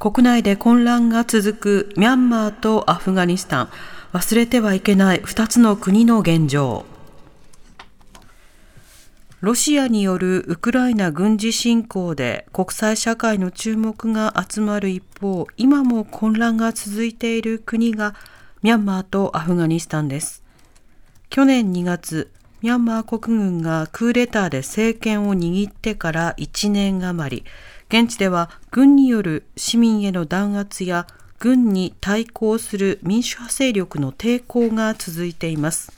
国内で混乱が続くミャンマーとアフガニスタン。忘れてはいけない2つの国の現状。ロシアによるウクライナ軍事侵攻で国際社会の注目が集まる一方今も混乱が続いている国がミャンマーとアフガニスタンです。去年2月ミャンマー国軍がクーデターで政権を握ってから1年余り。現地では軍による市民への弾圧や軍に対抗する民主派勢力の抵抗が続いています。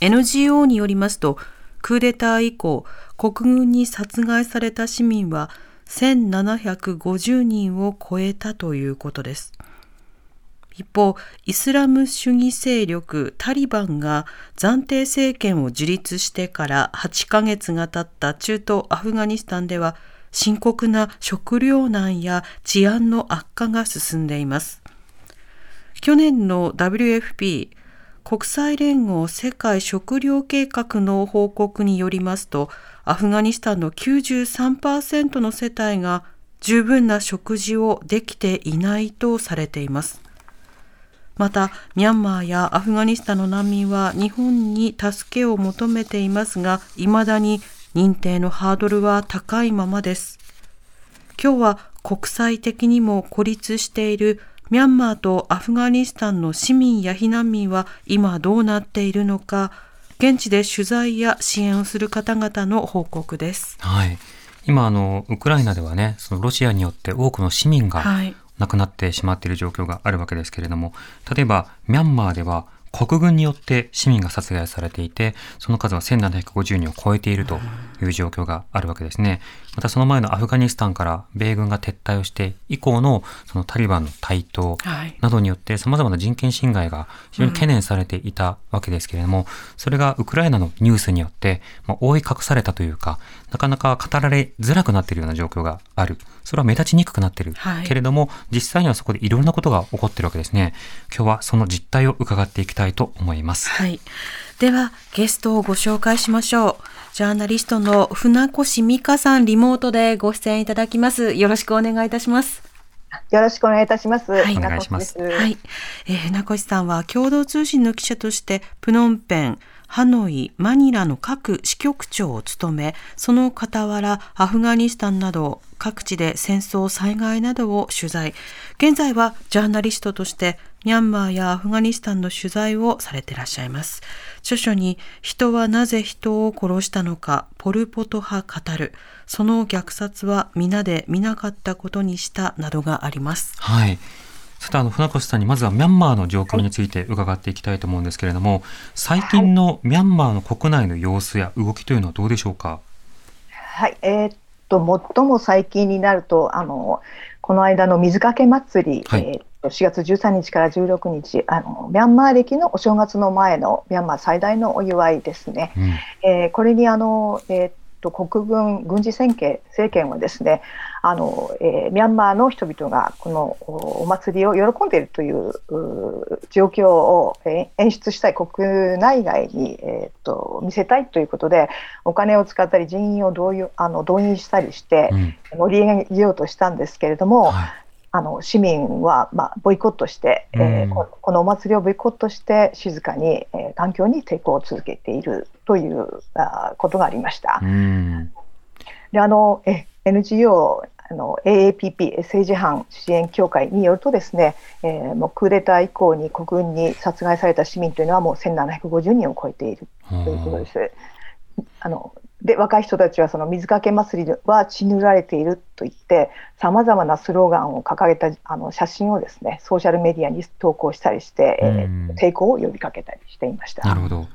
NGO によりますとクーデター以降国軍に殺害された市民は1750人を超えたということです。一方、イスラム主義勢力タリバンが暫定政権を樹立してから8ヶ月が経った中東アフガニスタンでは深刻な食糧難や治安の悪化が進んでいます。去年の WFP 国際連合世界食糧計画の報告によりますと、アフガニスタンの93%の世帯が十分な食事をできていないとされています。また、ミャンマーやアフガニスタンの難民は日本に助けを求めていますが、未だに認定のハードルは高いままです。今日は国際的にも孤立しているミャンマーとアフガニスタンの市民や避難民は今どうなっているのか、現地で取材や支援をする方々の報告です。はい。今あのウクライナではね、そのロシアによって多くの市民が亡くなってしまっている状況があるわけですけれども、例えばミャンマーでは国軍によって市民が殺害されていて、その数は1750人を超えていると。いう状況があるわけですね。またその前のアフガニスタンから米軍が撤退をして以降のそのタリバンの台頭などによって様々な人権侵害が非常に懸念されていたわけですけれども、それがウクライナのニュースによって、まあ、覆い隠されたというか、なかなか語られづらくなっているような状況がある。それは目立ちにくくなっている。はい、けれども、実際にはそこでいろんなことが起こっているわけですね。今日はその実態を伺っていきたいと思います。はい。では、ゲストをご紹介しましょう。ジャーナリストの船越美香さん、リモートでご出演いただきます。よろしくお願いいたします。よろしくお願いいたします。はい、お願いします。はい、えー、船越さんは共同通信の記者としてプノンペン、ハノイ、マニラの各支局長を務め、その傍らアフガニスタンなど各地で戦争、災害などを取材。現在はジャーナリストとしてミャンマーやアフガニスタンの取材をされていらっしゃいます。著書に人はなぜ人を殺したのか、ポルポト派語る。その虐殺は皆で見なかったことにしたなどがあります。はい。さて、あの、船越さんにまずはミャンマーの状況について伺っていきたいと思うんですけれども、最近のミャンマーの国内の様子や動きというのはどうでしょうか？はい、えー、っと、最も最近になると、あの、この間の水かけ祭り、はい、えー、4月13日から16日あの、ミャンマー歴のお正月の前のミャンマー最大のお祝いですね。うん、えー、これにあの、えーと国軍軍事政権政権はですねあの、えー、ミャンマーの人々がこのお祭りを喜んでいるという状況を、えー、演出したい国内外に、えーと、見せたいということでお金を使ったり人員を動員あの動員したりして盛り上げようとしたんですけれども、うんはいあの市民は、まあ、ボイコットして、うん、えー、このお祭りをボイコットして静かに、えー、環境に抵抗を続けているというあことがありました。うん、であのえ NGO あの AAPP 政治犯支援協会によるとですね、えー、もうクーデター以降に国軍に殺害された市民というのはもう1750人を超えているということです。あので若い人たちはその水かけ祭りは血塗られていると言ってさまざまなスローガンを掲げたあの写真をですねソーシャルメディアに投稿したりして、えー、抵抗を呼びかけたりしていました。なるほど。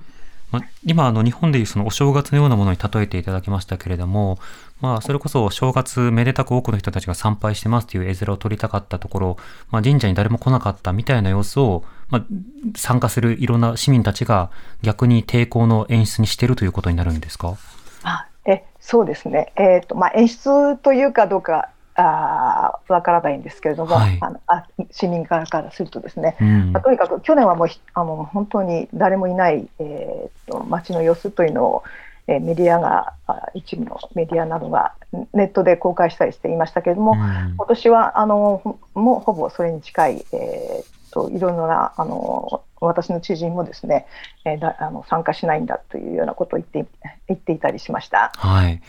今あの日本でいうそのお正月のようなものに例えていただきましたけれども、まあ、それこそ正月めでたく多くの人たちが参拝してますという絵面を撮りたかったところ、まあ、神社に誰も来なかったみたいな様子を、まあ、参加するいろんな市民たちが逆に抵抗の演出にしているということになるんですか？あえそうですね、えーとまあ、演出というかどうかあわからないんですけれども、はい、あのあ市民側からするとですね、うん、まあ、とにかく去年はもうあの本当に誰もいない、えーと、街の様子というのを、えー、メディアが一部のメディアなどがネットで公開したりしていましたけれども、うん、今年はあのもうほぼそれに近い、えーと、いろいろなあの私の知人もですね、えー、だあの参加しないんだというようなことを言って言っていたりしました。はい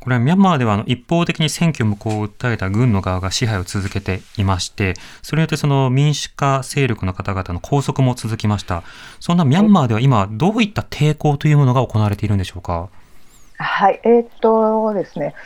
これはミャンマーではあの一方的に選挙無効を訴えた軍の側が支配を続けていまして、それによってその民主化勢力の方々の拘束も続きました。そんなミャンマーでは今、どういった抵抗というものが行われているんでしょうか？はい、えー、っとですね、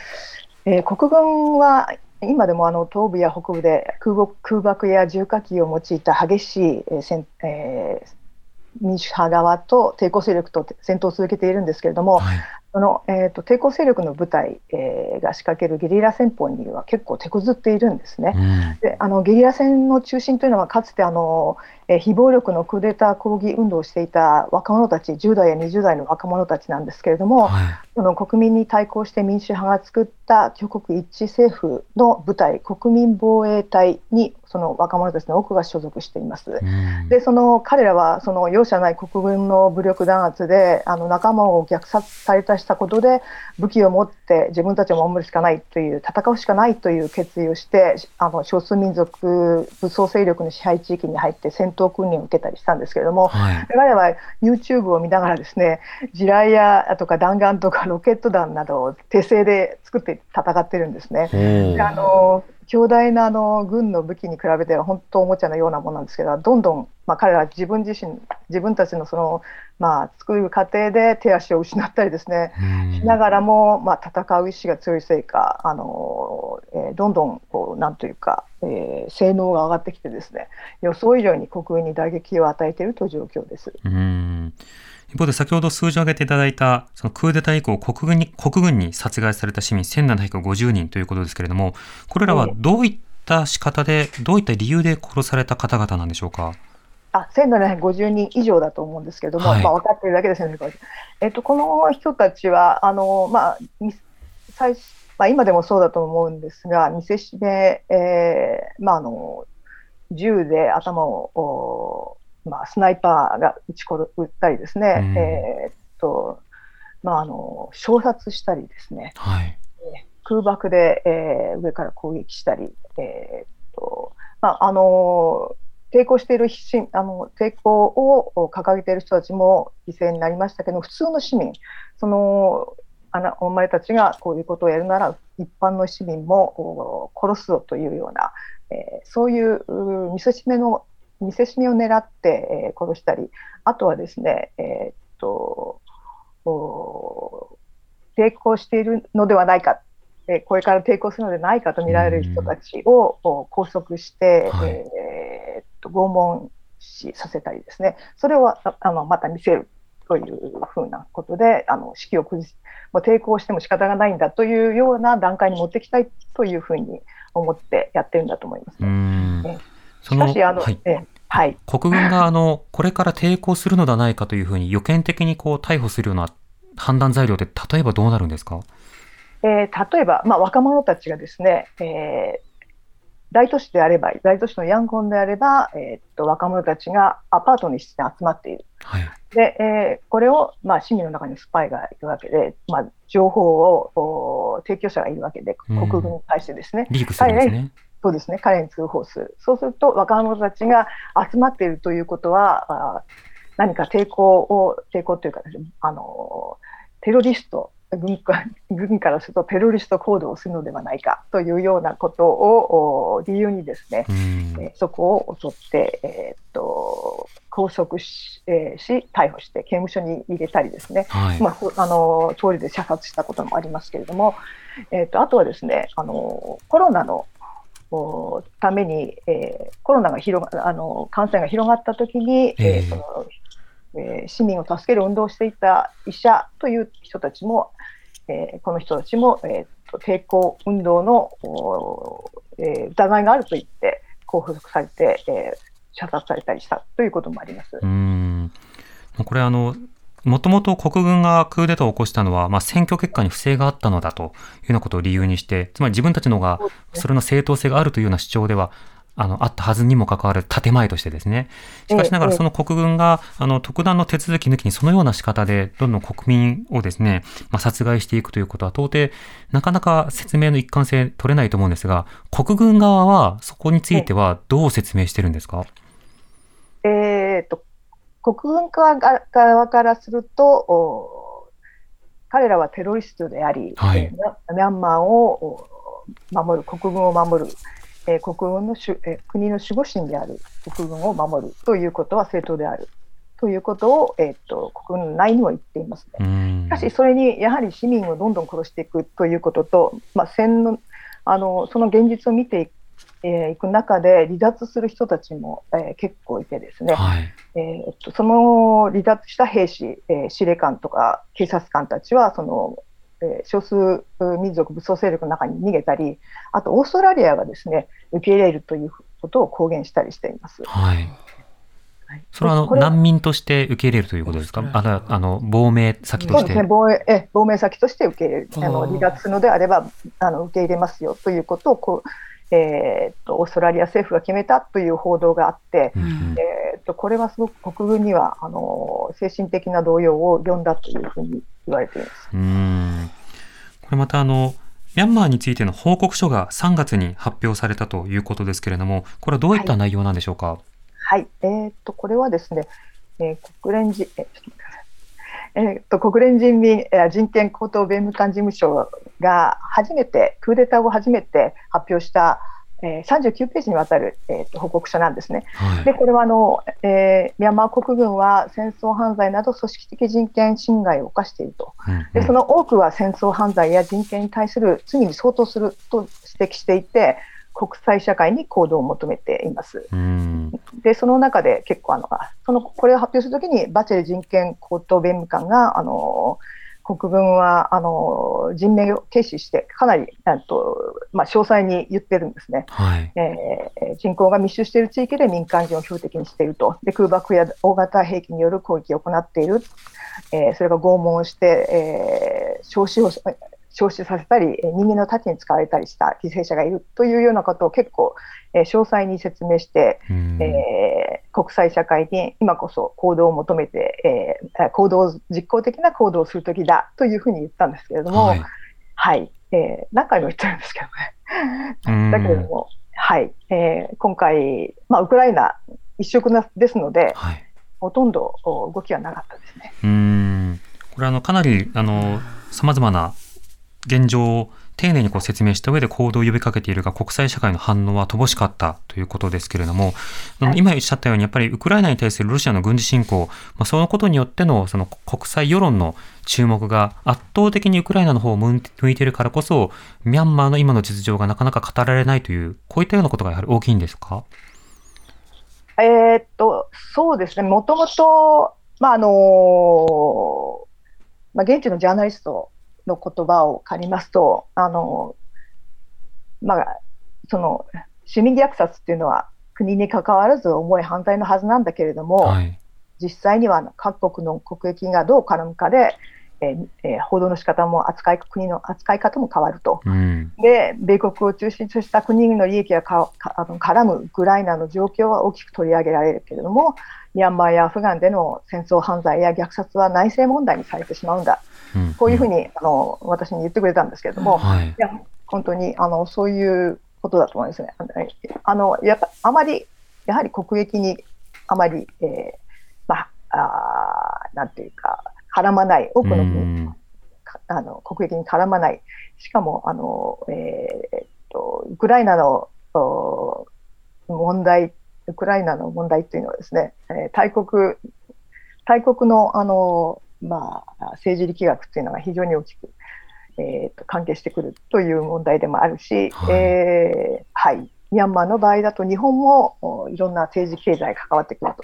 えー、国軍は今でもあの東部や北部で空爆や重火器を用いた激しい、えーえー、民主派側と抵抗勢力と戦闘を続けているんですけれども、はい、その、えーと、抵抗勢力の部隊、えー、が仕掛けるゲリラ戦法には結構手こずっているんですね。うん、であのゲリラ戦の中心というのはかつてあの、えー、非暴力のクーデター抗議運動をしていた若者たち10代や20代の若者たちなんですけれども、はい、その国民に対抗して民主派が作った挙国一致政府の部隊国民防衛隊にその若者たちの多くが所属しています。うん、でその彼らはその容赦ない国軍の武力弾圧であの仲間を虐殺された人したことで武器を持って自分たちを守るしかないという戦うしかないという決意をしてあの少数民族武装勢力の支配地域に入って戦闘訓練を受けたりしたんですけれども、はい、彼らは YouTube を見ながらですね地雷やとか弾丸とかロケット弾などを手製で作って戦ってるんですね。あの強大なあの軍の武器に比べては本当おもちゃのようなものなんですけどどんどん、まあ、彼らは自分自身自分たちのその、まあ、作る過程で手足を失ったりですねしながらも、まあ、戦う意志が強いせいかあの、えー、どんどんこうなんというか、えー、性能が上がってきてですね予想以上に国軍に打撃を与えているという状況です。うん一方で先ほど数字を挙げていただいた、そのクーデター以降国軍に、国軍に殺害された市民1750人ということですけれども、これらはどういった仕方で、どういった理由で殺された方々なんでしょうか？あ1750人以上だと思うんですけれども、はい、まあ、分かっているだけですね、えっと、この人たちは、あのまあ最まあ、今でもそうだと思うんですが、見せしめ、えーまあ、あの銃で頭をまあ、スナイパーが撃ち殺撃ったりですね、うん、えー、っとまあ、あの衝殺したりですね、はい、えー、空爆で、えー、上から攻撃したり、えー、っとまあ、あの抵抗しているあの抵抗を掲げている人たちも犠牲になりましたけど普通の市民そのあのお前たちがこういうことをやるなら一般の市民も殺すぞというような、えー、そういう見せしめの見せしめを狙って、えー、殺したり、あとはですね、えー、っと抵抗しているのではないか、えー、これから抵抗するのではないかと見られる人たちを拘束して、はい、えー、っと拷問しさせたりですね、それをあのまた見せるというふうなことで、あの士気を崩し、もう抵抗しても仕方がないんだというような段階に持っていきたいというふうに思ってやってるんだと思います、ね。しかしあの、はい、えはい、国軍があのこれから抵抗するのではないかというふうに予見的にこう逮捕するような判断材料って例えばどうなるんですか、えー、例えば、まあ、若者たちがですね、えー、大都市であれば大都市のヤンゴンであれば、えー、っと若者たちがアパートに集まっている、はい、でえー、これを、まあ、市民の中にスパイがいるわけで、まあ、情報を提供者がいるわけで国軍に対してですね。リークするんですね。そうですね、彼に通報する。そうすると、若者たちが集まっているということは、何か抵抗を、抵抗というか、あの、テロリスト、軍か軍からするとテロリスト行動をするのではないかというようなことを理由にですね、えそこを襲って、えー、っと拘束し,、えー、し逮捕して刑務所に入れたりですね、はい、まあ、あの通りで射殺したこともありますけれども、えー、っとあとはですねあのコロナのために、えー、コロナが広があの感染が広がったときに、えー、そのえー、市民を助ける運動をしていた医者という人たちも、えー、この人たちも、えーと、抵抗運動の、えー、疑いがあると言って拘束されて、えー、射殺されたりしたということもあります。うんこれあのもともと国軍がクーデターを起こしたのは、まあ、選挙結果に不正があったのだというようなことを理由にして、つまり自分たちのが、それの正当性があるというような主張では、あの、あったはずにもかかわらず、建前としてですね。しかしながら、その国軍が、あの、特段の手続き抜きにそのような仕方で、どんどん国民をですね、まあ、殺害していくということは、到底、なかなか説明の一貫性取れないと思うんですが、国軍側は、そこについてはどう説明してるんですか？えっと、国軍側からすると、彼らはテロリストであり、はい、ミャンマーを守る、国軍を守る、えー、国軍のしゅ、えー、国の守護神である国軍を守るということは正当であるということを、えーと、国軍内にも言っていますね。しかし、それにやはり市民をどんどん殺していくということと、まあ、戦のあのその現実を見ていえー、行く中で離脱する人たちも、えー、結構いてですね、はい、えー、っとその離脱した兵士、えー、司令官とか警察官たちはその、えー、少数民族武装勢力の中に逃げたりあとオーストラリアがですね受け入れるということを公言したりしています。はい。それはあの難民として受け入れるということですか、あのあの亡命先として？ね、亡え亡命先として受け入れる、あの離脱するのであればあの受け入れますよということをこうえー、とオーストラリア政府が決めたという報道があって、うん、えー、とこれはすごく国軍にはあの精神的な動揺を呼んだというふうに言われています。うん。これまたあのミャンマーについての報告書が3月に発表されたということですけれども、これはどういった内容なんでしょうか？はい、はい、えー、とこれはですね、えー、国連人、えー、えー、と国連人民人権高等弁務官事務所が初めてクーデター後初めて発表したえー、39ページにわたる、えーと、報告書なんですね。はい、でこれはあの、えー、ミャンマー国軍は戦争犯罪など組織的人権侵害を犯していると、うんうん、でその多くは戦争犯罪や人権に対する罪に相当すると指摘していて、国際社会に行動を求めています。で、その中で結構あの、そのこれを発表するときに、バチェル人権高等弁務官が、あの国軍はあの人命を軽視して、かなりと、まあ、詳細に言ってるんですね、はい、えー、人口が密集している地域で民間人を標的にしていると、で空爆や大型兵器による攻撃を行っている、えー、それが拷問して、えー、焼死を消失させたり、人間の太刀に使われたりした犠牲者がいるというようなことを結構、えー、詳細に説明して、えー、国際社会に今こそ行動を求めて、えー、行動実効的な行動をするときだというふうに言ったんですけれども、はい、はい、えー、何回も言ってるんですけどね。だけれども、はい、えー、今回、まあ、ウクライナ一色なですので、はい、ほとんど動きはなかったですね。うんこれあのかなりあの様々な現状を丁寧にこう説明した上で行動を呼びかけているが、国際社会の反応は乏しかったということですけれども、はい、今おっしゃったように、やっぱりウクライナに対するロシアの軍事侵攻、まあ、そのことによってのその国際世論の注目が圧倒的にウクライナの方を向いているからこそ、ミャンマーの今の実情がなかなか語られないという、こういったようなことがやはり大きいんですか？えー、っと、そうですね、もともと、まああのまあ、現地のジャーナリストの言葉を借りますと、あの、まあ、その、市民虐殺っていうのは国に関わらず重い犯罪のはずなんだけれども、はい、実際には各国の国益がどう絡むかで、えーえー、報道の仕方も扱い国の扱い方も変わると、うん、で米国を中心とした国々の利益がかかあの絡むウクライナの状況は大きく取り上げられるけれどもミャンマーやアフガンでの戦争犯罪や虐殺は内政問題にされてしまうんだ。こういうふうにあの私に言ってくれたんですけれども、はい、いや本当にあのそういうことだと思うんですね。あのやっぱあまりやはり国益にあまり、えー、まああなんていうか絡まない多くの国あの国益に絡まない。しかもあの、えー、っとウクライナの問題ウクライナの問題というのはですね、えー、大国大国のあのまあ、政治力学っていうのが非常に大きく、えーと、関係してくるという問題でもあるし、はい。えーはい、ミャンマーの場合だと日本もいろんな政治経済が関わってくると。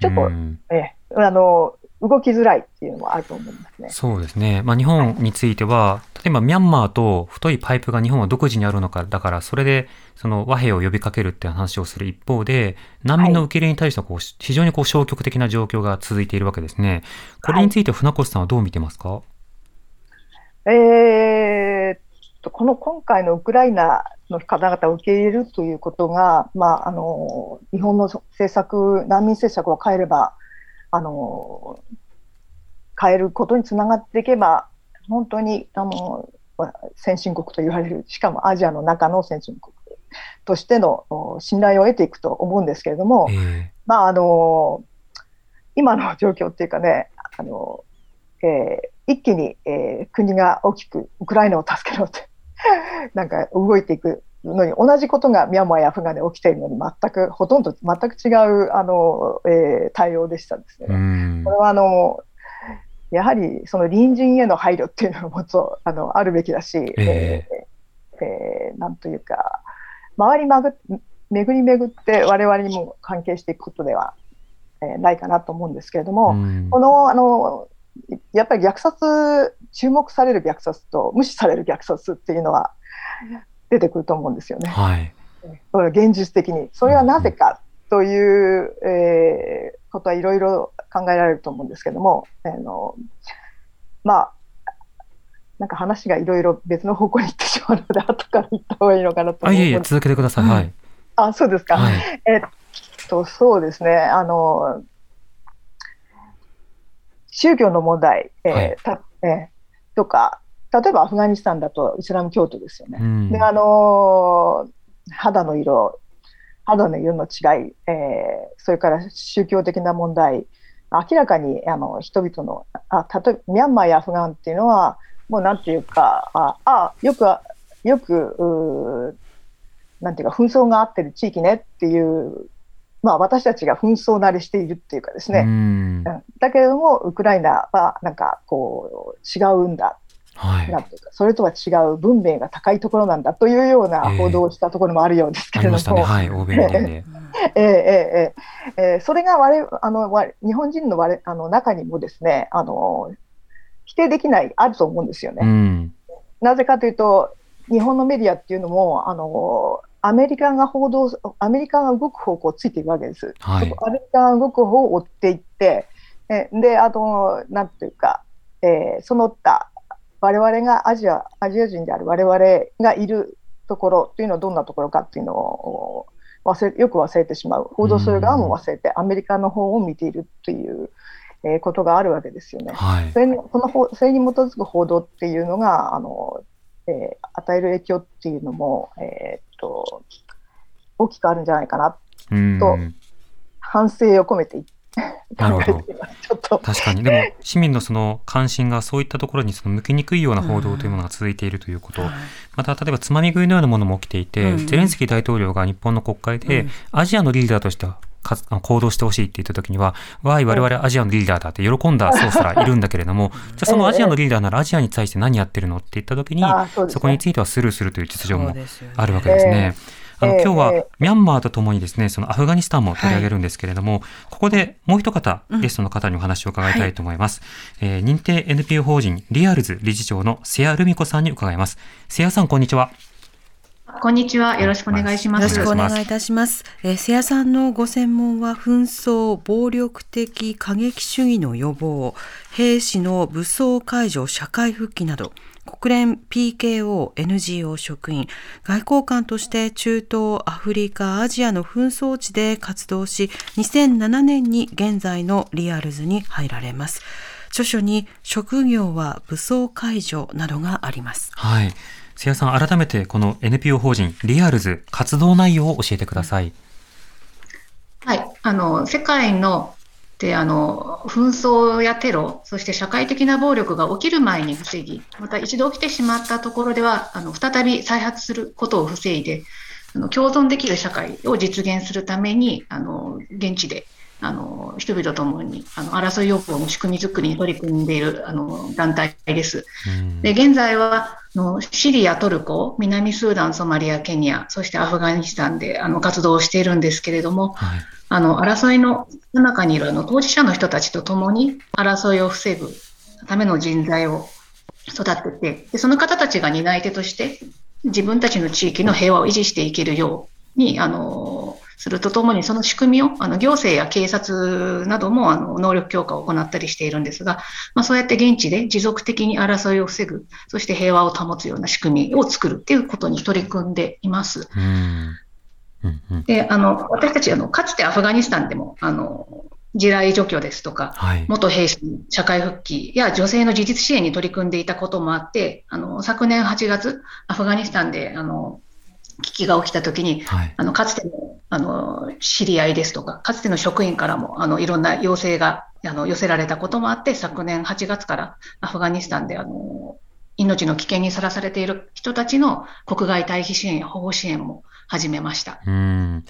ちょっと、えあの動きづらいっていうのもあると思いますね。そうですね。まあ、日本については、例えばミャンマーと太いパイプが日本は独自にあるのか、だからそれでその和平を呼びかけるって話をする一方で、難民の受け入れに対してはこう、非常にこう消極的な状況が続いているわけですね。これについて船越さんはどう見てますか、はい、えー、と、この今回のウクライナの方々を受け入れるということが、まあ、あの日本の政策、難民政策を変えれば、あの変えることにつながっていけば、本当にあの先進国と言われる、しかもアジアの中の先進国としての信頼を得ていくと思うんですけれども、えー、まあ、あの今の状況っていうかね、あのえー、一気に、えー、国が大きくウクライナを助けろってなんか動いていくのに同じことがミャンマーやアフガンで起きているのに全くほとんど全く違うあの、えー、対応でしたですね。これはあのやはりその隣人への配慮っていうのもと あのあるべきだし、えーえー、なんというか周りまぐ巡り巡って我々にも関係していくことでは、えー、ないかなと思うんですけれども、このあのやっぱり虐殺、注目される虐殺と無視される虐殺っていうのは出てくると思うんですよね。はい、これ現実的に。それはなぜかという、えー、ことはいろいろ考えられると思うんですけども、あのまあ、なんか話がいろいろ別の方向に行ってしまうので、後から言った方がいいのかなと思いいえいえ、続けてください。はい。あ、そうですか。はい、えっと、そうですね。あの、宗教の問題、えー、はい、たえー、とか、例えばアフガニスタンだとイスラム教徒ですよね。うん、であのー、肌の色、肌の色の違い、えー、それから宗教的な問題、明らかにあの人々のあ例えばミャンマーやアフガンっていうのは、もうなんていうか、ああよく、よく、なんていうか、紛争があってる地域ねっていうまあ、私たちが紛争慣れしているっていうかですね、うん、だけれどもウクライナはなんかこう違うんだ、はい、なんていうかそれとは違う文明が高いところなんだというような報道をしたところもあるようですけれども、はい、欧米で、えー、えー、えー、それが我あの日本人の我あの中にもですねあの否定できないあると思うんですよね。うん、なぜかというと日本のメディアっていうのもあのアメリカが報道、アメリカが動く方向をついていくわけです。はい、アメリカが動く方を追っていって、えで、あと、なんていうか、えー、その他、我々がアジア、アジア人である我々がいるところというのはどんなところかっていうのを忘れよく忘れてしまう。報道する側も忘れて、アメリカの方を見ているという。えー、ことがあるわけですよね。はい、それにこのそれに基づく報道っていうのがあの、えー、与える影響っていうのも、えと大きくあるんじゃないかなと反省を込めてなるほど。ちょっと確かに。でも、市民のその関心がそういったところにその向きにくいような報道というものが続いているということ。また、例えばつまみ食いのようなものも起きていて、ゼレンスキー大統領が日本の国会で、アジアのリーダーとして行動してほしいって言った時には、わーい、我々アジアのリーダーだって喜んだそうすらいるんだけれども、じゃあそのアジアのリーダーならアジアに対して何やってるのって言った時に、そこについてはスルーするという実情もあるわけですね。あの今日はミャンマーとともにですね、そのアフガニスタンも取り上げるんですけれども、はい、ここでもう一方、ゲストの方にお話を伺いたいと思います。うんはい、えー、認定 NPO 法人リアルズ理事長の瀬谷ルミ子さんに伺います。瀬谷さん、こんにちは。こんにちは。よろしくお願いします。よろしくお願いいたします。えー、瀬谷さんのご専門は紛争、暴力的過激主義の予防、兵士の武装解除、社会復帰など、国連 PKO NGO 職員、外交官として中東、アフリカ、アジアの紛争地で活動し、2007年に現在のリアルズに入られます。著書に職業は武装解除などがあります。はい。瀬谷さん、改めてこの NPO 法人リアルズ活動内容を教えてください。はい。あの、世界のであの紛争やテロ、そして社会的な暴力が起きる前に防ぎ、また一度起きてしまったところでは、あの再び再発することを防いで、あの共存できる社会を実現するために、あの現地であの人々ともにあの争い要項の仕組み作りに取り組んでいるあの団体です。で現在はのシリア、トルコ、南スーダン、ソマリア、ケニア、そしてアフガニスタンであの活動をしているんですけれども、はい、あの争いの中にいるあの当事者の人たちと共に争いを防ぐための人材を育ててで、その方たちが担い手として自分たちの地域の平和を維持していけるように、あのするとともに、その仕組みをあの行政や警察などもあの能力強化を行ったりしているんですが、まあ、そうやって現地で持続的に争いを防ぐ、そして平和を保つような仕組みを作るっていうことに取り組んでいます。であの私たちあの、かつてアフガニスタンでもあの地雷除去ですとか、はい、元兵士の社会復帰や女性の自立支援に取り組んでいたこともあって、あの昨年8月、アフガニスタンであの危機が起きたときに、はい、あのかつてのあの知り合いですとか、かつての職員からもあのいろんな要請があの寄せられたこともあって、昨年8月からアフガニスタンであの命の危険にさらされている人たちの国外退避支援や保護支援も始めました。うん。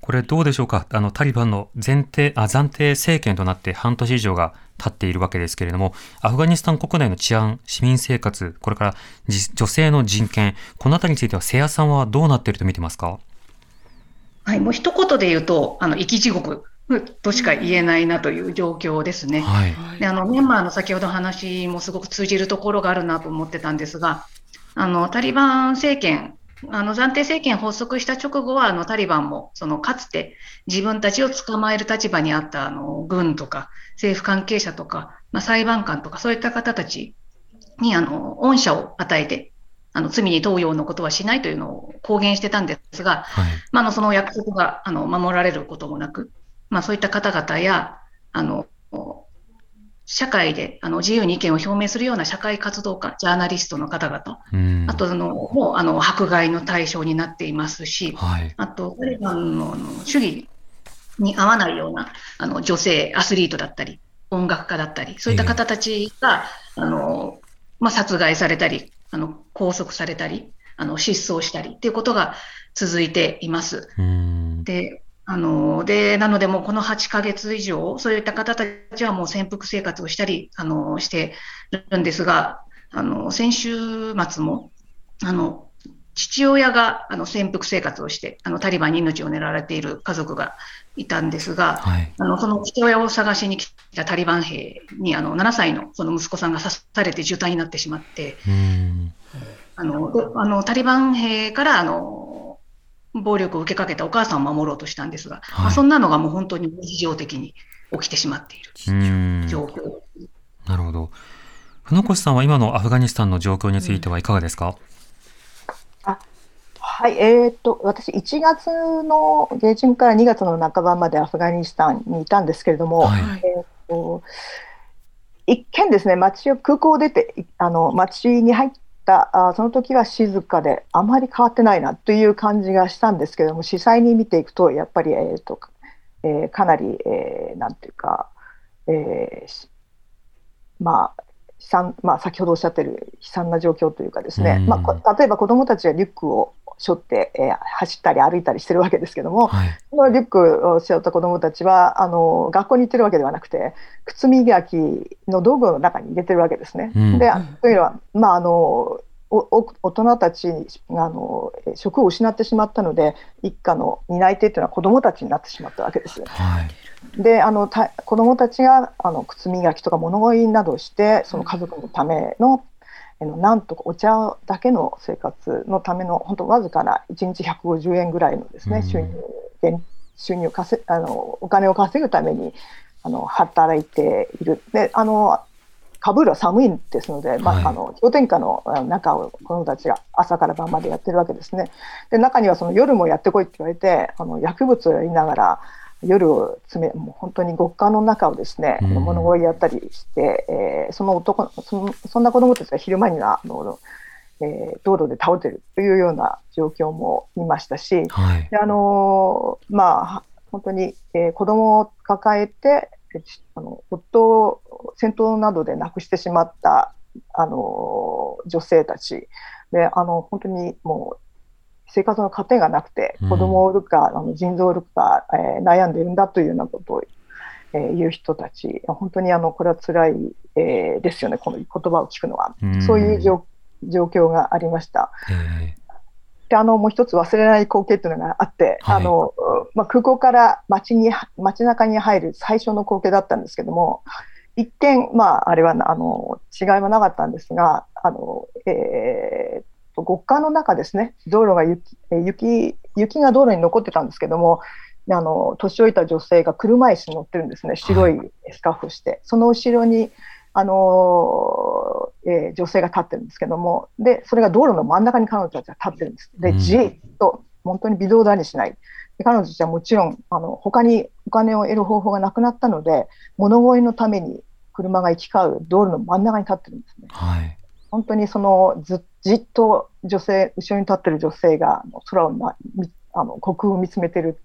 これどうでしょうか？あのタリバンの前提あ暫定政権となって半年以上が経っているわけですけれども、アフガニスタン国内の治安、市民生活、これから女性の人権、このあたりについては、瀬谷さんはどうなっていると見てますか？はい、もう一言で言うと、あの生き地獄としか言えないなという状況ですね。はい、であのミャンマーの先ほど話もすごく通じるところがあるなと思ってたんですが、あのタリバン政権あの暫定政権発足した直後はあのタリバンもそのかつて自分たちを捕まえる立場にあったあの軍とか政府関係者とか、まあ、裁判官とかそういった方たちにあの恩赦を与えてあの罪に問うようなことはしないというのを公言してたんですが、はい、まあ、のその約束があの守られることもなく、まあ、そういった方々やあの社会であの自由に意見を表明するような社会活動家、ジャーナリストの方々、うん、あとあのもうあの迫害の対象になっていますし、はい、あとタリバンの主義に合わないようなあの女性、アスリートだったり、音楽家だったり、そういった方たちが、えー、あのまあ、殺害されたり、あの拘束されたり、あの失踪したりということが続いています。であのでなので、もうこの8ヶ月以上、そういった方たちはもう潜伏生活をしたりあのしてるんですが、あの先週末もあの父親があの潜伏生活をして、あのタリバンに命を狙われている家族がいたんですが、はい、あのその父親を探しに来たタリバン兵にあの7歳のその息子さんが刺されて重体になってしまって、あのあのタリバン兵からあの暴力を受けかけたお母さんを守ろうとしたんですが、はい、まあ、そんなのがもう本当に日常的に起きてしまっている状況。なるほど。船越さんは今のアフガニスタンの状況についてはいかがですか、うん、あはい、えー、っと私、1月の下旬から2月の半ばまでアフガニスタンにいたんですけれども、はい、えー、っと一見ですね、街を空港を出てあの街に入ったあその時は静かであまり変わってないなという感じがしたんですけども実際に見ていくとやっぱり、えーとえー、かなり、えー、なんていうか、えー、まあ悲惨まあ、先ほどおっしゃってる悲惨な状況というかですね、まあ、例えば子どもたちがリュックを背負って、えー、走ったり歩いたりしてるわけですけども、はい、そのリュックを背負った子どもたちはあの学校に行ってるわけではなくて靴磨きの道具の中に入れてるわけですね。うん、でというのは、まあ、あの大人たちがあの職を失ってしまったので一家の担い手というのは子どもたちになってしまったわけです。はい、であのた子どもたちがあの靴磨きとか物乞いなどをしてその家族のためののなんとかお茶だけの生活のための本当わずかな1日150円ぐらいのですね、うん、収入収入稼あのお金を稼ぐためにあの働いている。であのカブールは寒いんですので、まあ、あの氷点下の中を子どもたちが朝から晩までやってるわけですね。で中にはその夜もやってこいって言われてあの薬物をやりながら夜を詰めもう本当に極寒の中をですね、うん、物乞いやったりして、えー、その男そのそんな子どもたちが昼間にはあの、えー、道路で倒れてるというような状況も見ましたし、はい、であのまあ本当に、えー、子供を抱えてあの夫を戦闘などで亡くしてしまったあの女性たち。であの本当にもう生活の糧がなくて、子供を売るか、あの腎臓を売るか、えー、悩んでいるんだというようなことをえー、いう人たち、本当にあのこれは辛い、えー、ですよね、この言葉を聞くのは、うそういう状況がありました。であのもう一つ忘れない光景というのがあって、はい、あのまあ、空港から街に街中に入る最初の光景だったんですけども、一見、まあ、あれはあの違いはなかったんですが、あのえー、極寒の中ですね、道路が雪雪雪が道路に残ってたんですけども、あの年老いた女性が車椅子に乗ってるんですね、白いスカーフして、はい、その後ろにあの、えー、女性が立ってるんですけども、でそれが道路の真ん中に彼女たちが立ってるんです。で、じっと、本当に微動だにしない。で彼女たちはもちろんあの他にお金を得る方法がなくなったので、物乞いのために車が行き交う道路の真ん中に立ってるんですね。はい、本当にそのずじっと女性、後ろに立ってる女性が空を、ま、あの虚空を見つめてる。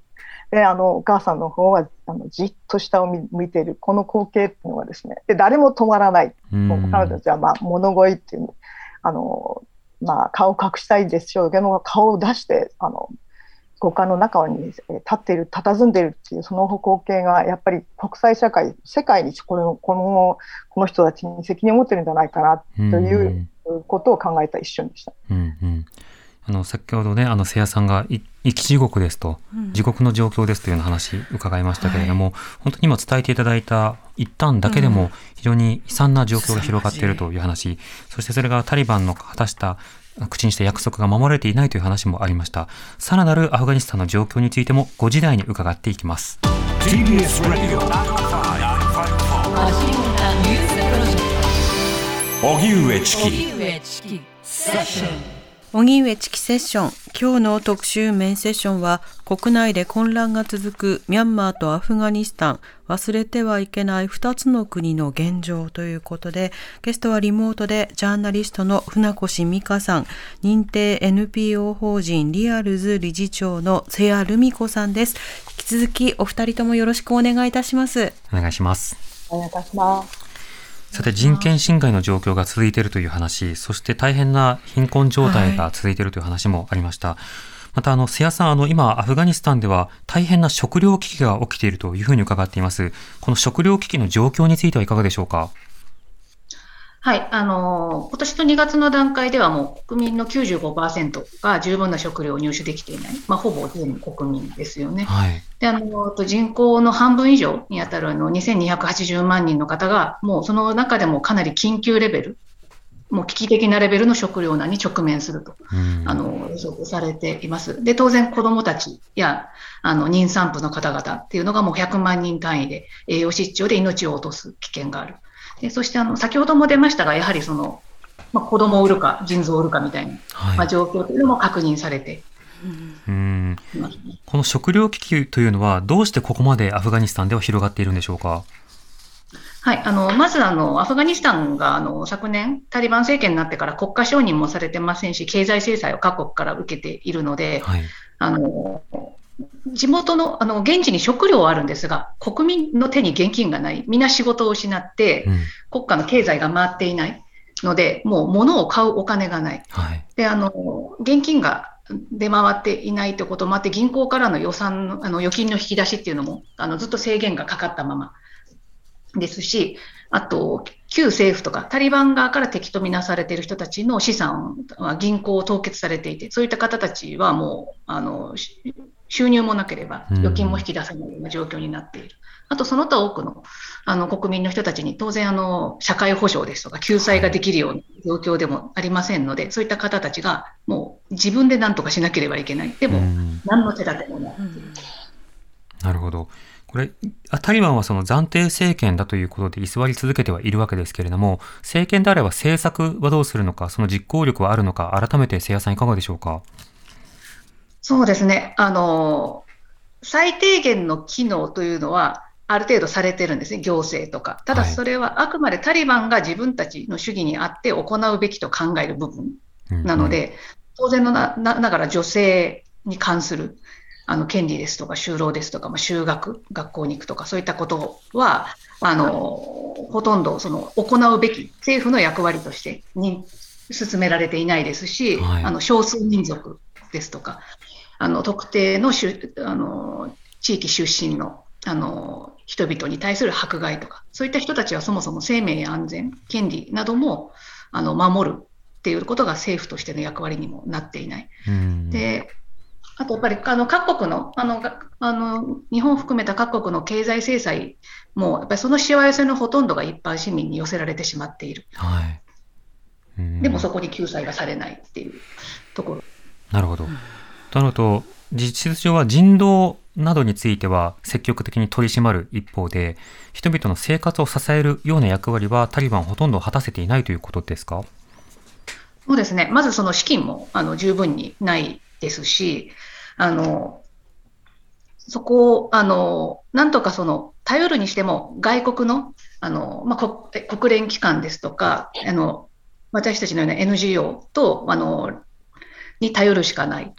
であのお母さんの方はあのじっと下を向いている。この光景っていうのはですねで誰も止まらない。もう彼女たちは、まあ、物乞いっていうあの、まあ、顔を隠したいでしょうけど顔を出してあの五感の中に立っている佇んでいるっていうその光景がやっぱり国際社会世界にこのこのこの人たちに責任を持ってるんじゃないかなということを考えた一瞬でした。うんうん。あの先ほどねあの瀬谷さんが生き地獄ですと、地獄の状況ですというような話伺いましたけれども、はい、本当に今伝えていただいた一旦だけでも非常に悲惨な状況が広がっているという話、うん、そしてそれがタリバンの果たした口にした約束が守られていないという話もありました。さらなるアフガニスタンの状況についても5時台に伺っていきます。TBS 荻上チキ。セッション荻上チキセッション。今日の特集メインセッションは国内で混乱が続くミャンマーとアフガニスタン。忘れてはいけない2つの国の現状ということでゲストはリモートでジャーナリストの船越美香さん。認定 NPO 法人リアルズ理事長の瀬谷ルミ子さんです。引き続きお二人ともよろしくお願いいたします。お願いします。お願いいたしますさて人権侵害の状況が続いているという話、そして大変な貧困状態が続いているという話もありました。はい、また、あの、瀬谷さん、あの、今、アフガニスタンでは大変な食糧危機が起きているというふうに伺っています。この食糧危機の状況についてはいかがでしょうか？はい、あの今年の2月の段階ではもう国民の95%が十分な食料を入手できていない、まあ、ほぼ全国民ですよね。はい、であの人口の半分以上に当たるあの2280万人の方が、もうその中でもかなり緊急レベル、もう危機的なレベルの食糧難に直面すると、あの予測されています。で、当然、子どもたちやあの妊産婦の方々っていうのがもう100万人単位で栄養失調で命を落とす危険がある。でそしてあの先ほども出ましたが、やはりその、まあ、子供を売るか、腎臓を売るかみたいな、はい、まあ、状況というのも確認されてうん。この食糧危機というのは、どうしてここまでアフガニスタンでは広がっているんでしょうか？はい、あのまずあの、アフガニスタンがあの昨年、タリバン政権になってから国家承認もされてませんし、経済制裁を各国から受けているので、はい、あの地元の、あの、現地に食料はあるんですが、国民の手に現金がない。皆仕事を失って、うん、国家の経済が回っていないので、もう物を買うお金がない。はい、で、あの、現金が出回っていないということもあって、銀行からの予算、あの預金の引き出しっていうのも、あのずっと制限がかかったままですし、あと、旧政府とかタリバン側から敵とみなされている人たちの資産は銀行を凍結されていて、そういった方たちはもう、あの、収入もなければ預金も引き出せないような状況になっている。あと、その他多くのあの国民の人たちに当然あの、社会保障ですとか救済ができるような状況でもありませんので、そういった方たちがもう自分で何とかしなければいけない。でも、何の手立てもない。なるほど。これ、タリバンはその暫定政権だということで居座り続けてはいるわけですけれども、政権であれば政策はどうするのか、その実行力はあるのか、改めて瀬谷さんいかがでしょうか？そうですね。あの、最低限の機能というのは、ある程度されてるんですね、行政とか。ただそれはあくまでタリバンが自分たちの主義にあって行うべきと考える部分なので、当然のなながら女性に関するあの権利ですとか就労ですとか、まあ、就学、学校に行くとか、そういったことは、あのほとんどその行うべき政府の役割としてに進められていないですし、はい、あの少数民族ですとか、あの特定のしゅあの地域出身のあの人々に対する迫害とか、そういった人たちはそもそも生命や安全、権利などもあの守るっていうことが政府としての役割にもなっていない。であとやっぱりあの各国のあのあの日本を含めた各国の経済制裁も、やっぱりそのしわ寄せのほとんどが一般市民に寄せられてしまっている。はい、でもそこに救済がされないっていうところ。なるほど。となると、実質上は人道などについては積極的に取り締まる一方で、人々の生活を支えるような役割はタリバンほとんど果たせていないということですか？そうですね。まずその資金もあの十分にないですし、あの、そこを、あの、なんとかその、頼るにしても、外国の、あの、まあ、国連機関ですとか、あの、私たちのような NGO と、あの、に頼るしかない。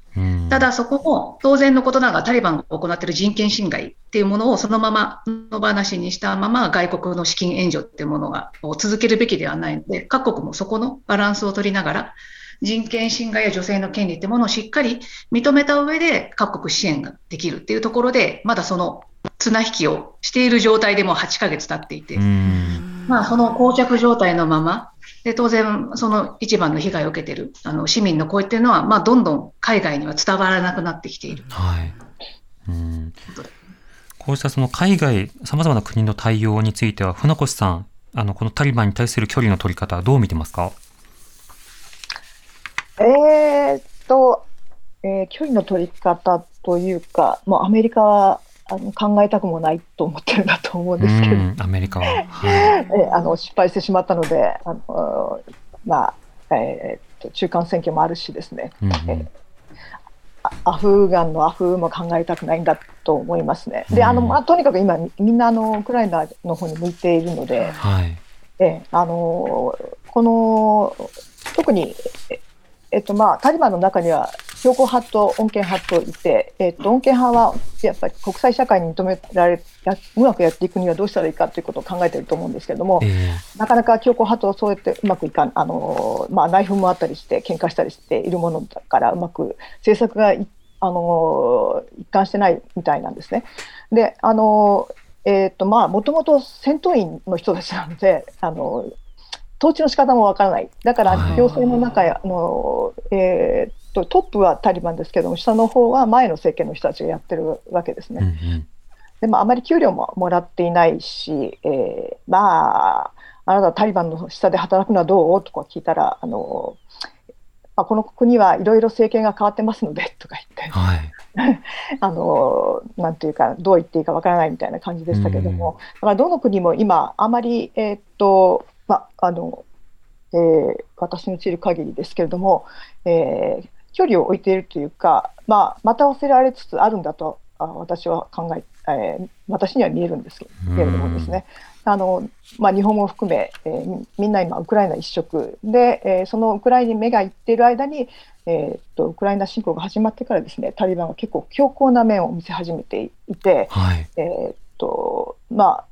ただ、そこも当然のことながらタリバンが行っている人権侵害っていうものをそのままの話にしたまま外国の資金援助っていうものがを続けるべきではないので、各国もそこのバランスを取りながら、人権侵害や女性の権利ってものをしっかり認めた上で各国支援ができるっていうところで、まだその綱引きをしている状態でも8ヶ月経っていて、まあ、その膠着状態のまま、で当然、その一番の被害を受けているあの市民の声っていうのは、まあ、どんどん海外には伝わらなくなってきている。はい、うん。こうしたその海外、さまざまな国の対応については、船越さん、あのこのタリバンに対する距離の取り方、どう見てますか？えー、っと、えー、距離の取り方というか、もうアメリカはあの考えたくもないと思ってるんだと思うんですけど、アメリカは、はい、えあの失敗してしまったので、あのまあえー、と中間選挙もあるしですね、うんうん、えアフガンのアフも考えたくないんだと思いますね。であのまあ、とにかく今みんなあのウクライナの方に向いているので、はい、えあのこの特にえっとまあ、タリバンの中には強硬派と穏健派といて、えっと、穏健派はやっぱり国際社会に認められやうまくやっていくにはどうしたらいいかということを考えていると思うんですけれども、えー、なかなか強硬派とそうやってうまくいかんあの、まあ、内紛もあったりして喧嘩したりしているものだからうまく政策があの一貫してないみたいなんですね。であのえーとまあ、もともと戦闘員の人たちなのであの統治の仕方もわからない。だから行政の中や、の、えー、とトップはタリバンですけども下の方は前の政権の人たちがやってるわけですね。うんうん、でもあまり給料ももらっていないし、えー、まああなたタリバンの下で働くのはどう？とか聞いたらあの、まあ、この国はいろいろ政権が変わってますのでとか言って、はい、あのなんていうかどう言っていいかわからないみたいな感じでしたけども、だからどの国も今あまり、えー、っとまあのえー、私の知る限りですけれども、えー、距離を置いているというか、まあ、また忘れられつつあるんだと私は考ええー、私には見えるんですけれどもですね、あのまあ、日本も含め、えー、みんな今、ウクライナ一色で、えー、そのウクライナに目がいっている間に、えー、っとウクライナ侵攻が始まってからですねタリバンは結構強硬な面を見せ始めていて、はい、えっとまあ、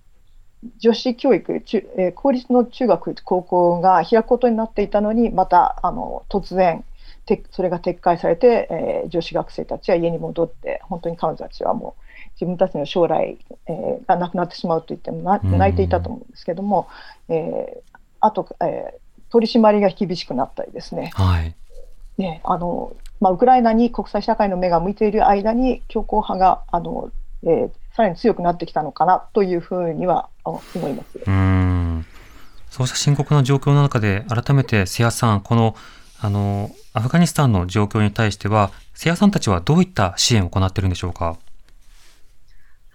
女子教育、中えー、公立の中学、高校が開くことになっていたのに、またあの突然、それが撤回されて、えー、女子学生たちは家に戻って、本当に彼女たちはもう自分たちの将来、えー、がなくなってしまうと言っても泣いていたと思うんですけども、えー、あと、えー、取り締まりが厳しくなったりですね。はいねあのまあ、ウクライナに国際社会の目が向いている間に強硬派があの、えー、さらに強くなってきたのかなというふうには思います。うんそうした深刻な状況の中で、改めて瀬谷さん、このあのアフガニスタンの状況に対しては、瀬谷さんたちはどういった支援を行っているんでしょうか？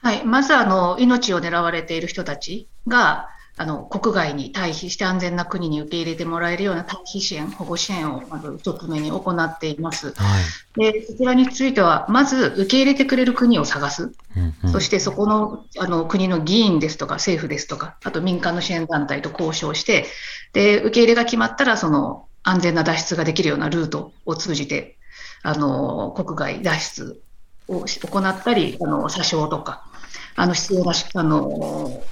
はい、まずあの命を狙われている人たちが、あの国外に退避して安全な国に受け入れてもらえるような退避支援、保護支援をまず一つ目に行っています。はい、でそちらについては、まず受け入れてくれる国を探す、うんうん、そしてそこのあの国の議員ですとか政府ですとか、あと民間の支援団体と交渉して、で受け入れが決まったら、その安全な脱出ができるようなルートを通じて、あの国外脱出を行ったり、あの詐称とか、あの必要なあの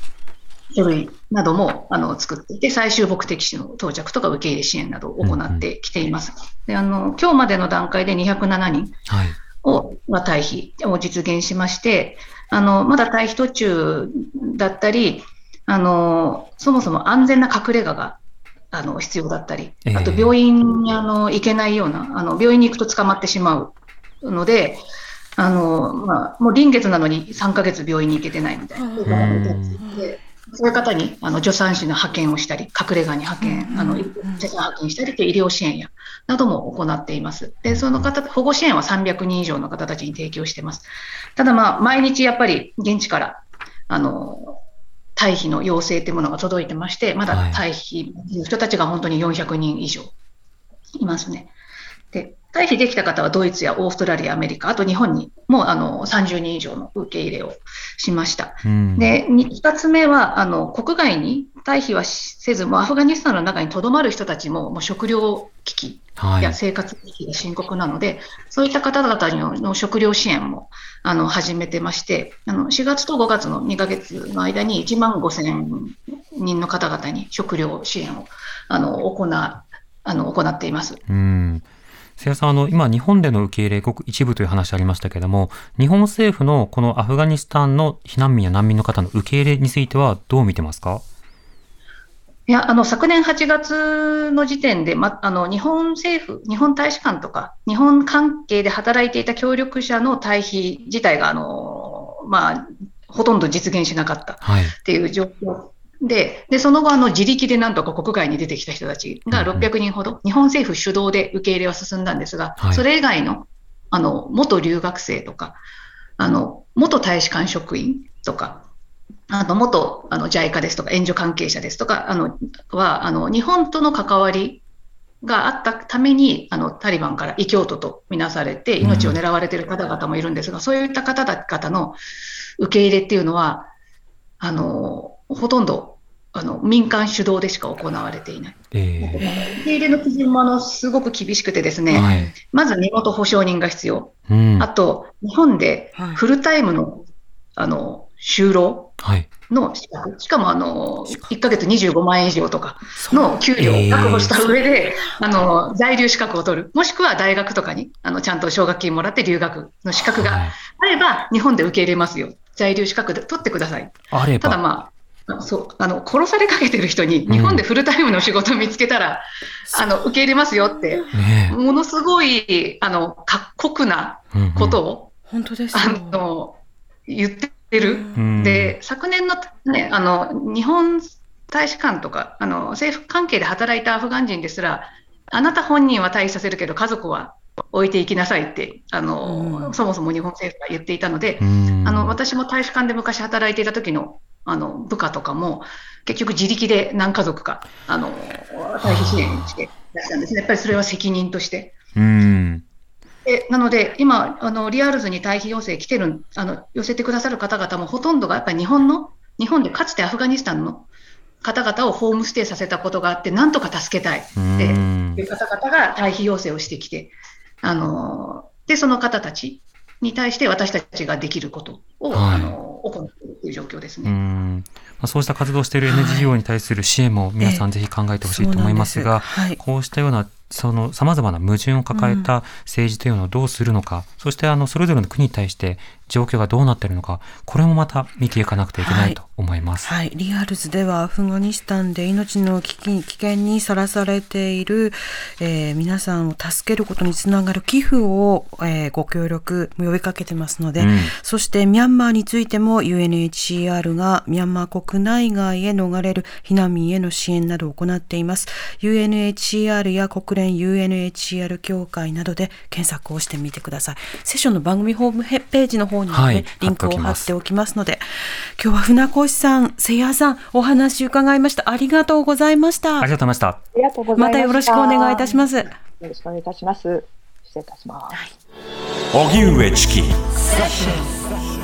書類などもあの作っていて、最終目的地の到着とか受け入れ支援などを行ってきています。うんうん、であの今日までの段階で207人を、まあ、退避を実現しまして、あの、まだ退避途中だったり、あの、そもそも安全な隠れ家があの必要だったり、あと病院にあの行けないような、あの病院に行くと捕まってしまうので、あのまあ、もう臨月なのに3ヶ月病院に行けてないみたいな、そういう方にあの助産師の派遣をしたり、隠れ家に派遣、あの派遣したりという医療支援やなども行っています。で、その方、保護支援は300人以上の方たちに提供しています。ただ、まあ、毎日やっぱり現地からあの退避の要請というものが届いてまして、まだ退避の人たちが本当に400人以上いますね。で、退避できた方はドイツやオーストラリア、アメリカ、あと日本にもあの30人以上の受け入れをしました。うん、で、2つ目はあの国外に退避はせず、もうアフガニスタンの中にとどまる人たちももう食料危機や生活危機が深刻なので、はい、そういった方々の食料支援もあの始めてまして、あの4月と5月の2ヶ月の間に1万5000人の方々に食料支援をあの行あの行っています。うん瀬谷さん、あの、今、日本での受け入れ、ごく一部という話ありましたけれども、日本政府のこのアフガニスタンの避難民や難民の方の受け入れについては、どう見てますか？いや、あの、昨年8月の時点で、ま、あの、日本政府、日本大使館とか、日本関係で働いていた協力者の退避自体が、あの、まあ、ほとんど実現しなかったっていう状況で、で、その後、あの、自力でなんとか国外に出てきた人たちが600人ほど、日本政府主導で受け入れは進んだんですが、それ以外の、あの、元留学生とか、あの、元大使館職員とか、あの、元、あの、JICA ですとか、援助関係者ですとか、あの、は、あの、日本との関わりがあったために、あの、タリバンから異教徒とみなされて、命を狙われている方々もいるんですが、うん、そういった方々の受け入れっていうのは、あの、ほとんど、あの、民間主導でしか行われていない。えー、受け入れの基準も、あの、すごく厳しくてですね、はい、まず身元保証人が必要。うん、あと、日本でフルタイムの、あの、就労の資格、はい、しかもあの1か月25万円以上とかの給料を確保した上で、えー、あの在留資格を取る、もしくは大学とかにあのちゃんと奨学金もらって留学の資格があれば、日本で受け入れますよ、在留資格で取ってください。ただまあそうあの殺されかけてる人に日本でフルタイムの仕事を見つけたら、う。ん、あの受け入れますよって、ね、ものすごいあの過酷なことを、うんうん、本当ですあの言っててる。で、昨年のね、あの、日本大使館とか、あの、政府関係で働いたアフガン人ですら、あなた本人は退避させるけど、家族は置いていきなさいって、あの、そもそも日本政府が言っていたので、あの、私も大使館で昔働いていた時の、あの、部下とかも、結局自力で何家族か、あの、退避支援してらしたんですね。やっぱりそれは責任として。うん。でなので、今、あのリアルズに退避要請来てるあの、寄せてくださる方々もほとんどがやっぱり日本の、日本でかつてアフガニスタンの方々をホームステイさせたことがあって、なんとか助けたいっていう方々が退避要請をしてきて、あのでその方たちに対して私たちができることを、はい、あの行っていう状況ですね。まあ、そうした活動をしている NGO に対する支援も皆さんぜひ考えてほしいと思いますが、はい、こうしたようなその様々な矛盾を抱えた政治というのをどうするのか、うん、そしてあのそれぞれの国に対して状況がどうなっているのか、これもまた見ていかなくてはいけないと思います。はい、はい、リアルズではアフガニスタンで命の危機危険にさらされている、えー、皆さんを助けることにつながる寄付を、えー、ご協力呼びかけてますので、うん、そしてミャンマーについても UNHCR がミャンマー国内外へ逃れる避難民への支援などを行っています。UNHCR や国連 UNHCR 協会などで検索をしてみてください。セッションの番組ホームページの方にもね、はい、リンクを貼っておきますので、今日は船越さん、瀬谷さん、お話伺いました。ありがとうございました。ありがとうございました。ました。よろしくお願いいたします。よろしくお願いいたします。失礼いたします。荻、はい、上チキ。